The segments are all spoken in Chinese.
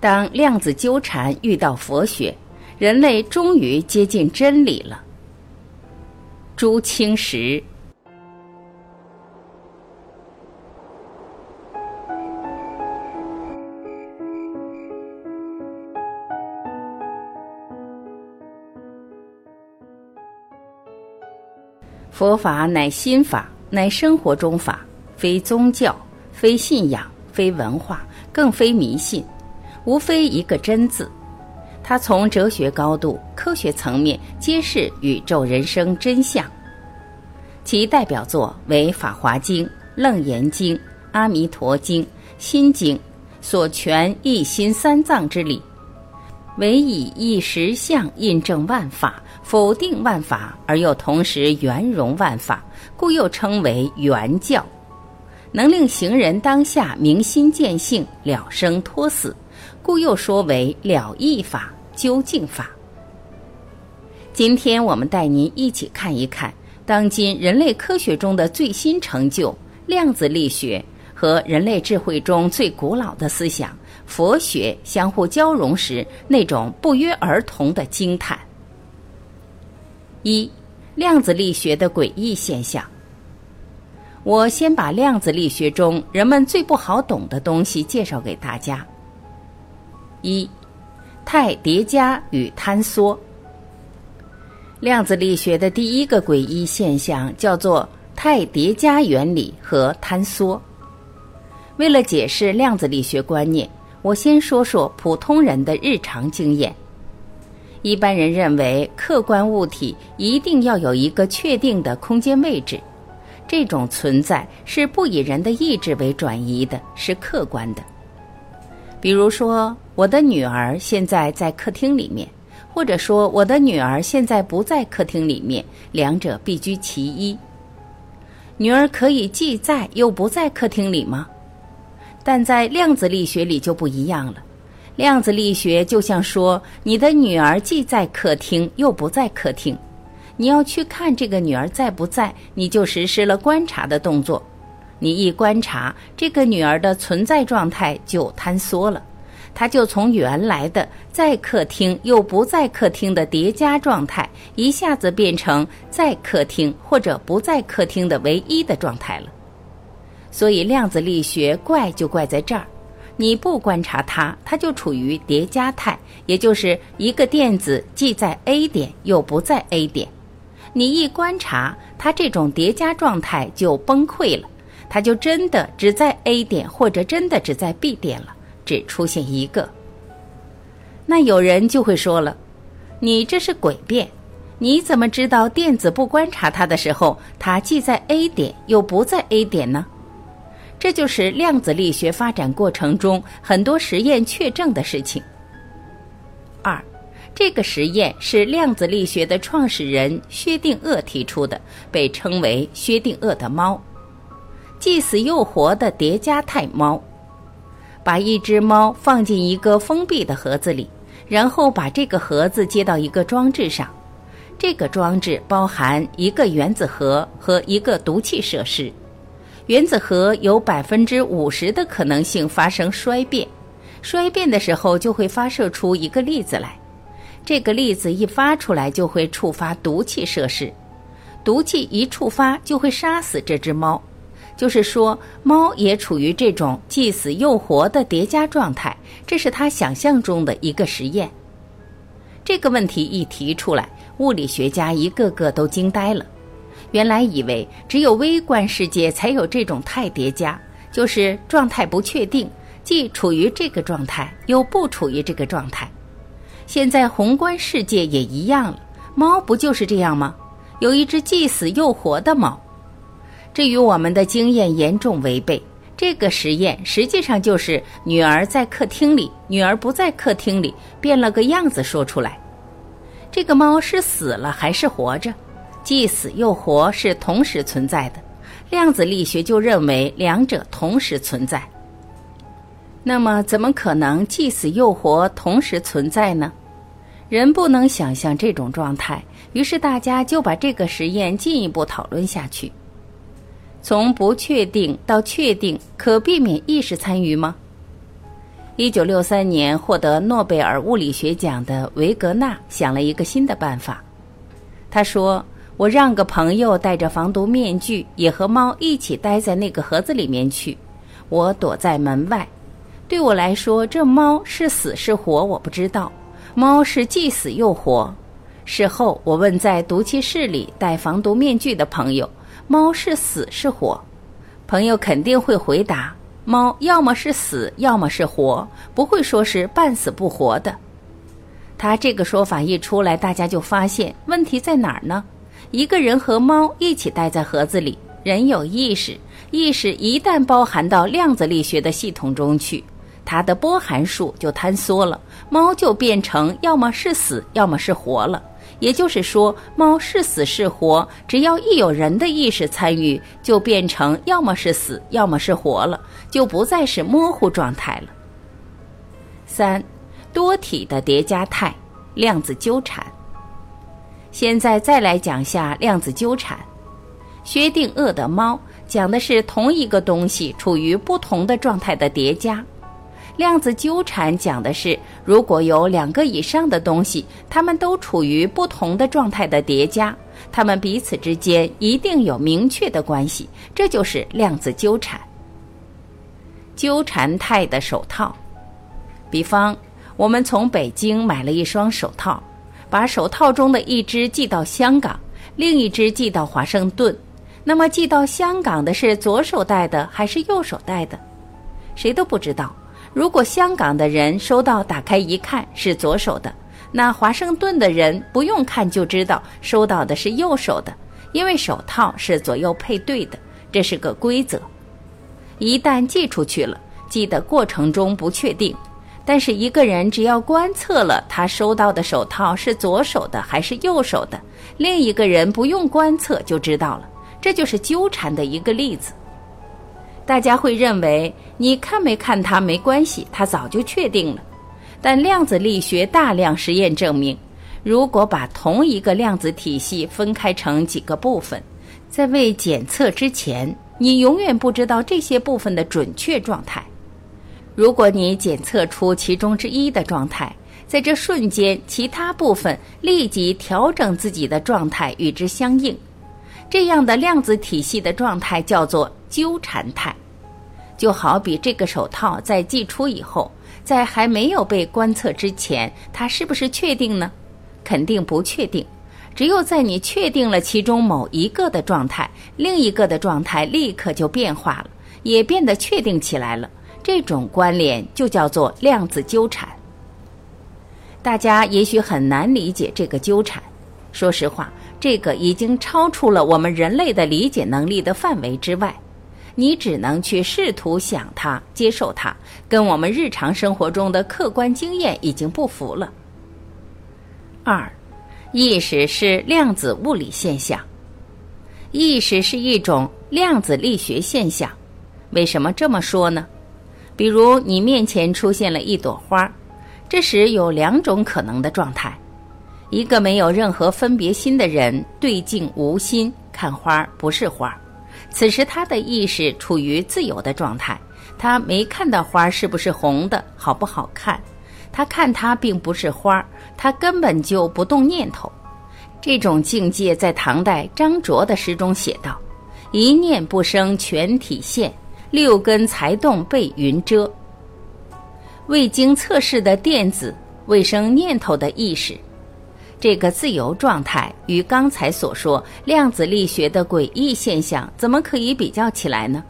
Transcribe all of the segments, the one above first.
当量子纠缠遇到佛学，人类终于接近真理了。朱清时。佛法乃心法，乃生活中法，非宗教，非信仰，非文化，更非迷信，无非一个真字。它从哲学高度、科学层面揭示宇宙人生真相。其代表作为《法华经》《楞严经》《阿弥陀经》《心经》，所全一心三藏之理，唯以一实相印证万法。否定万法而又同时圆融万法，故又称为圆教，能令行人当下明心见性、了生脱死，故又说为了义法、究竟法。今天我们带您一起看一看当今人类科学中的最新成就——量子力学和人类智慧中最古老的思想佛学相互交融时那种不约而同的惊叹。一，量子力学的诡异现象。我先把量子力学中人们最不好懂的东西介绍给大家。一，态叠加与坍缩。量子力学的第一个诡异现象叫做态叠加原理和坍缩。为了解释量子力学观念，我先说说普通人的日常经验。一般人认为，客观物体一定要有一个确定的空间位置，这种存在是不以人的意志为转移的，是客观的。比如说，我的女儿现在在客厅里面，或者说我的女儿现在不在客厅里面，两者必居其一。女儿可以既在又不在客厅里吗？但在量子力学里就不一样了。量子力学就像说，你的女儿既在客厅又不在客厅，你要去看这个女儿在不在，你就实施了观察的动作。你一观察，这个女儿的存在状态就坍缩了，她就从原来的在客厅又不在客厅的叠加状态，一下子变成在客厅或者不在客厅的唯一的状态了。所以量子力学怪就怪在这儿。你不观察它，它就处于叠加态，也就是一个电子既在 A 点又不在 A 点。你一观察它，这种叠加状态就崩溃了，它就真的只在 A 点，或者真的只在 B 点了，只出现一个。那有人就会说了，你这是诡辩，你怎么知道电子不观察它的时候，它既在 A 点又不在 A 点呢？这就是量子力学发展过程中很多实验确证的事情。二，这个实验是量子力学的创始人薛定谔提出的，被称为薛定谔的猫，既死又活的叠加态猫。把一只猫放进一个封闭的盒子里，然后把这个盒子接到一个装置上，这个装置包含一个原子核和一个毒气设施。原子核有百分之五十的可能性发生衰变，衰变的时候就会发射出一个粒子来，这个粒子一发出来就会触发毒气设施，毒气一触发就会杀死这只猫，就是说猫也处于这种既死又活的叠加状态，这是他想象中的一个实验。这个问题一提出来，物理学家一个个都惊呆了。原来以为只有微观世界才有这种态叠加，就是状态不确定，既处于这个状态又不处于这个状态。现在宏观世界也一样了，猫不就是这样吗？有一只既死又活的猫，这与我们的经验严重违背。这个实验实际上就是女儿在客厅里，女儿不在客厅里，变了个样子说出来。这个猫是死了还是活着？既死又活是同时存在的，量子力学就认为两者同时存在。那么，怎么可能既死又活同时存在呢？人不能想象这种状态，于是大家就把这个实验进一步讨论下去。从不确定到确定，可避免意识参与吗？一九六三年获得诺贝尔物理学奖的维格纳想了一个新的办法。他说：“我让个朋友戴着防毒面具，也和猫一起待在那个盒子里面去。我躲在门外。对我来说，这猫是死是活我不知道。猫是既死又活。事后我问在毒气室里戴防毒面具的朋友：猫是死是活？朋友肯定会回答：猫要么是死，要么是活，不会说是半死不活的。”他这个说法一出来，大家就发现问题在哪儿呢？一个人和猫一起待在盒子里，人有意识，意识一旦包含到量子力学的系统中去，它的波函数就坍缩了，猫就变成要么是死，要么是活了。也就是说，猫是死是活，只要一有人的意识参与，就变成要么是死，要么是活了，就不再是模糊状态了。三。多体的叠加态，量子纠缠。现在再来讲下量子纠缠。薛定谔的猫讲的是同一个东西处于不同的状态的叠加。量子纠缠讲的是如果有两个以上的东西，它们都处于不同的状态的叠加，它们彼此之间一定有明确的关系，这就是量子纠缠。纠缠态的手套，比方。我们从北京买了一双手套，把手套中的一只寄到香港，另一只寄到华盛顿。那么寄到香港的是左手戴的还是右手戴的？谁都不知道。如果香港的人收到打开一看是左手的，那华盛顿的人不用看就知道收到的是右手的，因为手套是左右配对的，这是个规则。一旦寄出去了，寄的过程中不确定。但是一个人只要观测了他收到的手套是左手的还是右手的，另一个人不用观测就知道了。这就是纠缠的一个例子。大家会认为你看没看它没关系，它早就确定了。但量子力学大量实验证明，如果把同一个量子体系分开成几个部分，在未检测之前，你永远不知道这些部分的准确状态。如果你检测出其中之一的状态，在这瞬间，其他部分立即调整自己的状态与之相应，这样的量子体系的状态叫做纠缠态。就好比这个手套在寄出以后，在还没有被观测之前，它是不是确定呢？肯定不确定。只有在你确定了其中某一个的状态，另一个的状态立刻就变化了，也变得确定起来了。这种关联就叫做量子纠缠。大家也许很难理解这个纠缠，说实话，这个已经超出了我们人类的理解能力的范围之外。你只能去试图想它、接受它，跟我们日常生活中的客观经验已经不符了。二，意识是量子物理现象，意识是一种量子力学现象。为什么这么说呢？比如你面前出现了一朵花，这时有两种可能的状态：一个没有任何分别心的人对镜无心看花不是花，此时他的意识处于自由的状态，他没看到花是不是红的好不好看，他看它并不是花，他根本就不动念头。这种境界在唐代张卓的诗中写道：“一念不生全体现。”六根才动被云遮，未经测试的电子，未生念头的意识，这个自由状态与刚才所说量子力学的诡异现象，怎么可以比较起来呢？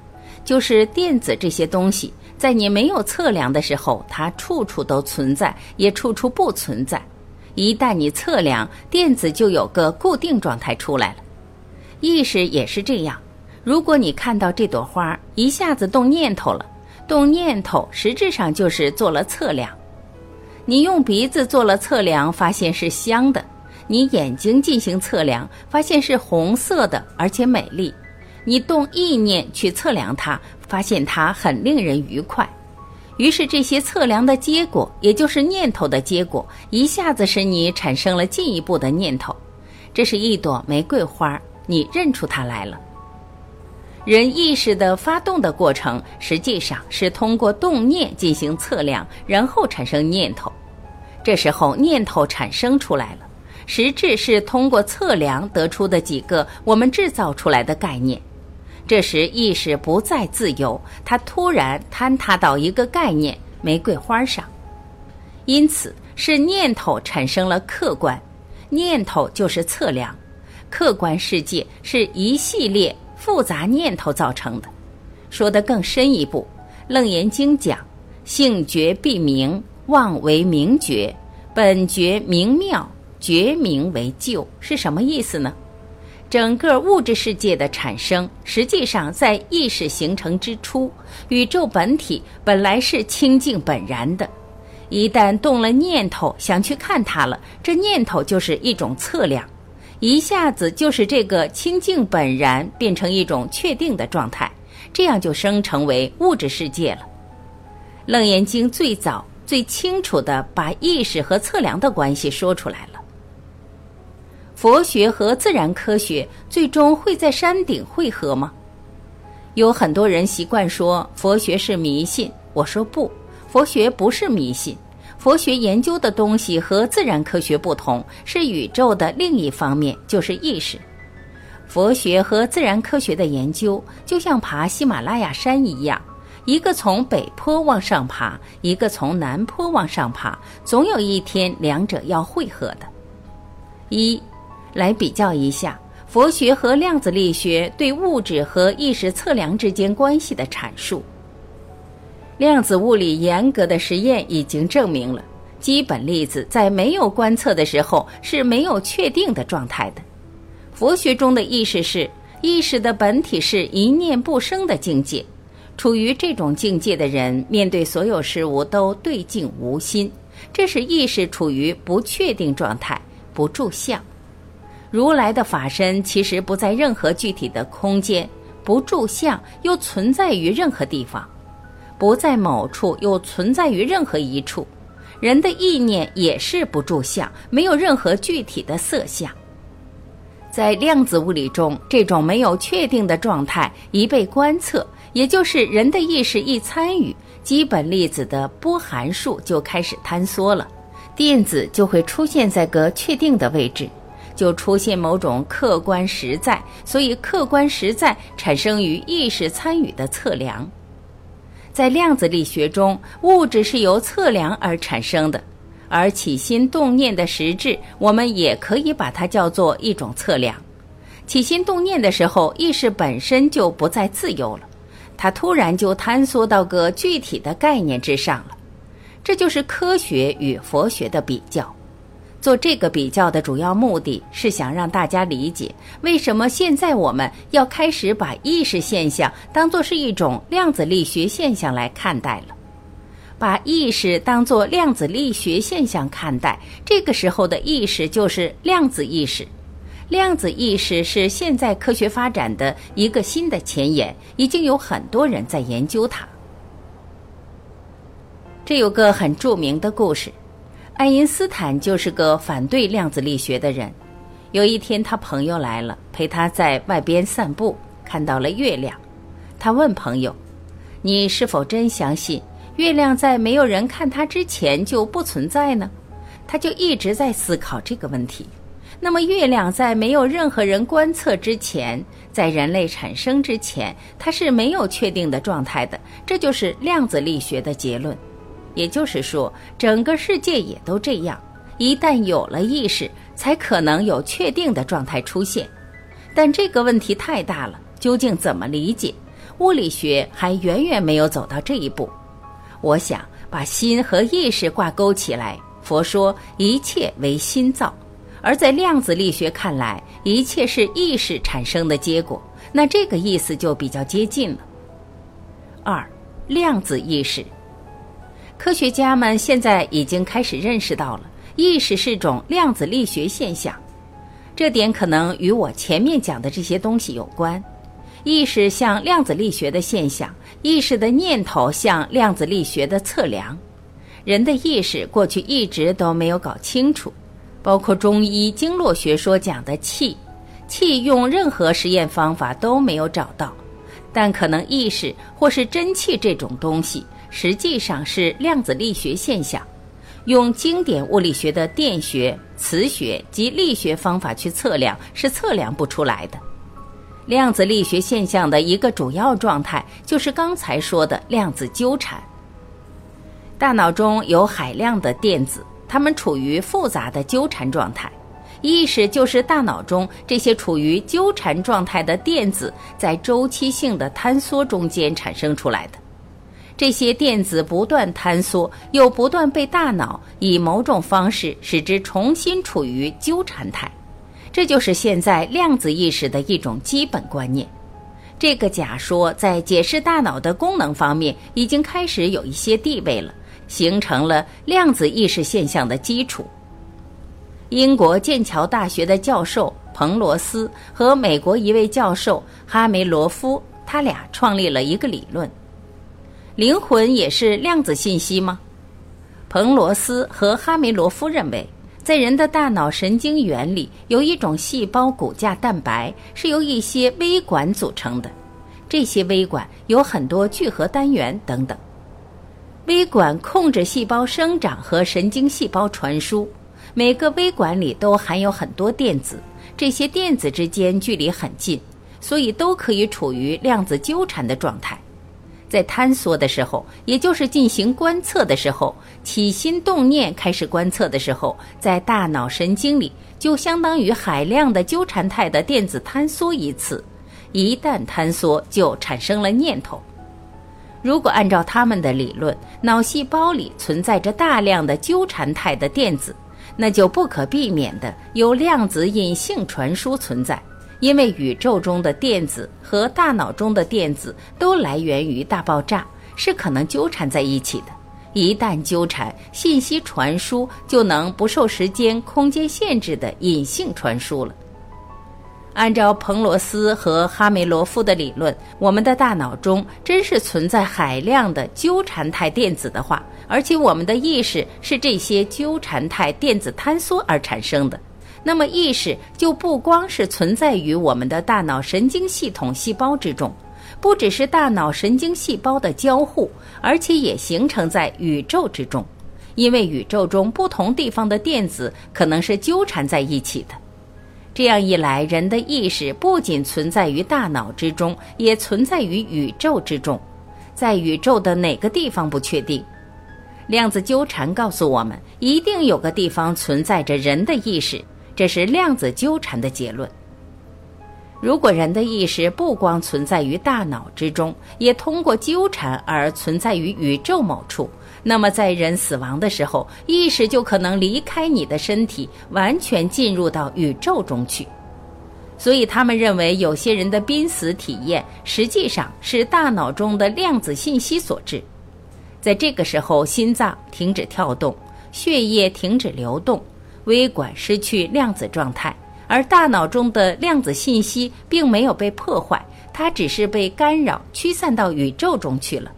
就是电子这些东西，在你没有测量的时候，它处处都存在，也处处不存在；一旦你测量，电子就有个固定状态出来了。意识也是这样。如果你看到这朵花一下子动念头了，动念头实质上就是做了测量。你用鼻子做了测量，发现是香的；你眼睛进行测量，发现是红色的，而且美丽。你动意念去测量它，发现它很令人愉快。于是这些测量的结果，也就是念头的结果，一下子使你产生了进一步的念头。这是一朵玫瑰花，你认出它来了。人意识的发动的过程，实际上是通过动念进行测量，然后产生念头。这时候念头产生出来了，实质是通过测量得出的几个我们制造出来的概念。这时意识不再自由，它突然坍塌到一个概念——玫瑰花上。因此，是念头产生了客观，念头就是测量，客观世界是一系列复杂念头造成的。说得更深一步，《楞严经》讲：“性觉必明，妄为明觉；本觉明妙，觉明为旧。”是什么意思呢？整个物质世界的产生，实际上在意识形成之初，宇宙本体本来是清净本然的。一旦动了念头，想去看它了，这念头就是一种测量，一下子就是这个清净本然变成一种确定的状态，这样就生成为物质世界了。楞严经最早最清楚的把意识和测量的关系说出来了。佛学和自然科学最终会在山顶汇合吗？有很多人习惯说佛学是迷信，我说不。佛学不是迷信，佛学研究的东西和自然科学不同，是宇宙的另一方面，就是意识。佛学和自然科学的研究就像爬喜马拉雅山一样，一个从北坡往上爬，一个从南坡往上爬，总有一天两者要汇合的。一，来比较一下佛学和量子力学对物质和意识测量之间关系的阐述。量子物理严格的实验已经证明了，基本粒子在没有观测的时候是没有确定的状态的。佛学中的意识是意识的本体是一念不生的境界，处于这种境界的人面对所有事物都对境无心，这是意识处于不确定状态，不住相。如来的法身其实不在任何具体的空间，不住相又存在于任何地方。不在某处，又存在于任何一处。人的意念也是不住相，没有任何具体的色相。在量子物理中，这种没有确定的状态一被观测，也就是人的意识一参与，基本粒子的波函数就开始坍缩了，电子就会出现在个确定的位置，就出现某种客观实在。所以，客观实在产生于意识参与的测量。在量子力学中，物质是由测量而产生的，而起心动念的实质，我们也可以把它叫做一种测量。起心动念的时候，意识本身就不再自由了，它突然就坍缩到个具体的概念之上了。这就是科学与佛学的比较。做这个比较的主要目的是想让大家理解，为什么现在我们要开始把意识现象当作是一种量子力学现象来看待了。把意识当作量子力学现象看待，这个时候的意识就是量子意识。量子意识是现在科学发展的一个新的前沿，已经有很多人在研究它。这有个很著名的故事。爱因斯坦就是个反对量子力学的人。有一天，他朋友来了，陪他在外边散步，看到了月亮。他问朋友：“你是否真相信月亮在没有人看它之前就不存在呢？”他就一直在思考这个问题。那么，月亮在没有任何人观测之前，在人类产生之前，它是没有确定的状态的。这就是量子力学的结论。也就是说，整个世界也都这样。一旦有了意识，才可能有确定的状态出现。但这个问题太大了，究竟怎么理解？物理学还远远没有走到这一步。我想把心和意识挂钩起来。佛说一切为心造，而在量子力学看来，一切是意识产生的结果。那这个意思就比较接近了。二，量子意识。科学家们现在已经开始认识到了，意识是种量子力学现象，这点可能与我前面讲的这些东西有关。意识像量子力学的现象，意识的念头像量子力学的测量。人的意识过去一直都没有搞清楚，包括中医经络学说讲的气，气用任何实验方法都没有找到。但可能意识或是真气这种东西，实际上是量子力学现象。用经典物理学的电学、磁学及力学方法去测量，是测量不出来的。量子力学现象的一个主要状态，就是刚才说的量子纠缠。大脑中有海量的电子，它们处于复杂的纠缠状态。意识就是大脑中这些处于纠缠状态的电子在周期性的坍缩中间产生出来的。这些电子不断坍缩，又不断被大脑以某种方式使之重新处于纠缠态，这就是现在量子意识的一种基本观念。这个假说在解释大脑的功能方面已经开始有一些地位了，形成了量子意识现象的基础。英国剑桥大学的教授彭罗斯和美国一位教授哈梅罗夫，他俩创立了一个理论。灵魂也是量子信息吗？彭罗斯和哈梅罗夫认为，在人的大脑神经元里有一种细胞骨架蛋白，是由一些微管组成的。这些微管有很多聚合单元等等。微管控制细胞生长和神经细胞传输。每个微管里都含有很多电子，这些电子之间距离很近，所以都可以处于量子纠缠的状态。在坍缩的时候，也就是进行观测的时候，起心动念开始观测的时候，在大脑神经里就相当于海量的纠缠态的电子坍缩一次。一旦坍缩，就产生了念头。如果按照他们的理论，脑细胞里存在着大量的纠缠态的电子，那就不可避免的有量子隐性传输存在。因为宇宙中的电子和大脑中的电子都来源于大爆炸，是可能纠缠在一起的。一旦纠缠，信息传输就能不受时间、空间限制的隐性传输了。按照彭罗斯和哈梅罗夫的理论，我们的大脑中真是存在海量的纠缠态电子的话，而且我们的意识是这些纠缠态电子坍缩而产生的。那么意识就不光是存在于我们的大脑神经系统细胞之中，不只是大脑神经细胞的交互，而且也形成在宇宙之中。因为宇宙中不同地方的电子可能是纠缠在一起的。这样一来，人的意识不仅存在于大脑之中，也存在于宇宙之中。在宇宙的哪个地方不确定？量子纠缠告诉我们，一定有个地方存在着人的意识。这是量子纠缠的结论。如果人的意识不光存在于大脑之中，也通过纠缠而存在于宇宙某处，那么在人死亡的时候，意识就可能离开你的身体，完全进入到宇宙中去。所以，他们认为有些人的濒死体验实际上是大脑中的量子信息所致。在这个时候，心脏停止跳动，血液停止流动。微管失去量子状态，而大脑中的量子信息并没有被破坏，它只是被干扰、驱散到宇宙中去了。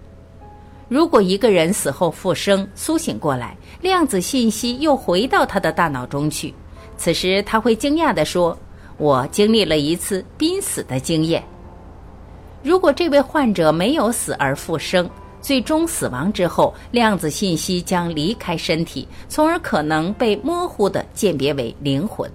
如果一个人死后复生、苏醒过来，量子信息又回到他的大脑中去，此时他会惊讶地说：“我经历了一次濒死的经验。”如果这位患者没有死而复生，最终死亡之后，量子信息将离开身体，从而可能被模糊地鉴别为灵魂。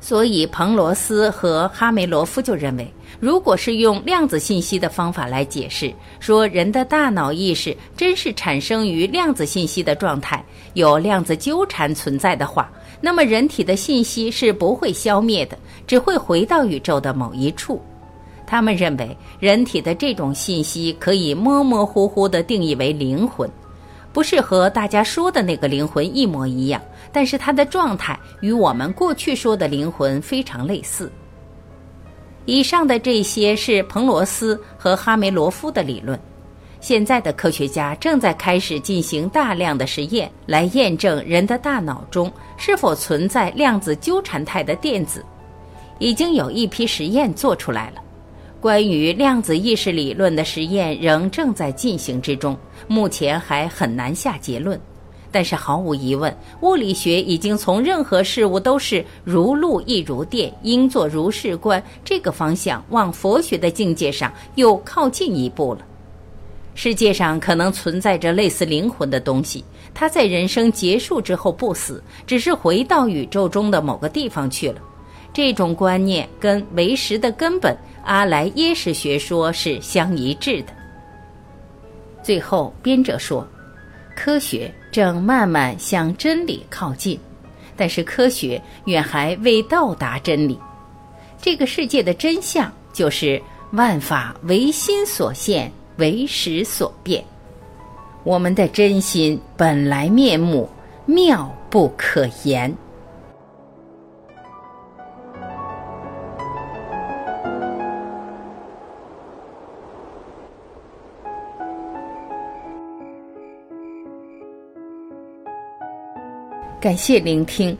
所以，彭罗斯和哈梅罗夫就认为，如果是用量子信息的方法来解释，说人的大脑意识真是产生于量子信息的状态，有量子纠缠存在的话，那么人体的信息是不会消灭的，只会回到宇宙的某一处。他们认为，人体的这种信息可以模模糊糊地定义为灵魂，不是和大家说的那个灵魂一模一样，但是它的状态与我们过去说的灵魂非常类似。以上的这些是彭罗斯和哈梅罗夫的理论，现在的科学家正在开始进行大量的实验来验证人的大脑中是否存在量子纠缠态的电子，已经有一批实验做出来了。关于量子意识理论的实验仍正在进行之中，目前还很难下结论。但是毫无疑问，物理学已经从任何事物都是如露亦如电，应作如是观这个方向往佛学的境界上又靠近一步了。世界上可能存在着类似灵魂的东西，它在人生结束之后不死，只是回到宇宙中的某个地方去了。这种观念跟唯识的根本阿莱耶识学说是相一致的。最后，编者说。科学正慢慢向真理靠近，但是科学远还未到达真理。这个世界的真相就是万法唯心所现，唯识所变。我们的真心本来面目妙不可言。感谢聆听。